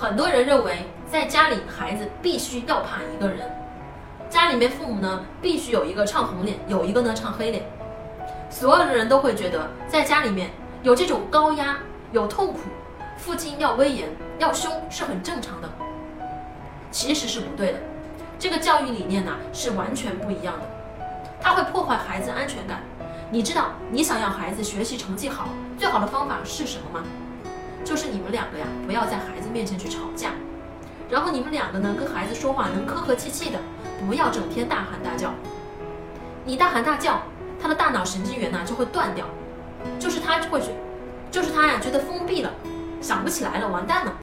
很多人认为，在家里孩子必须要怕一个人，家里面父母呢必须有一个唱红脸，有一个呢唱黑脸。所有的人都会觉得，在家里面有这种高压、有痛苦，父亲要威严、要凶是很正常的。其实是不对的，这个教育理念呢是完全不一样的，它会破坏孩子安全感。你知道，你想要孩子学习成绩好，最好的方法是什么吗？就是你们两个呀，不要在孩子面前去吵架，然后你们两个呢，跟孩子说话能客客气气的，不要整天大喊大叫。你大喊大叫，他的大脑神经元呢就会断掉，就是他会觉，就是他呀觉得封闭了，想不起来了，完蛋了。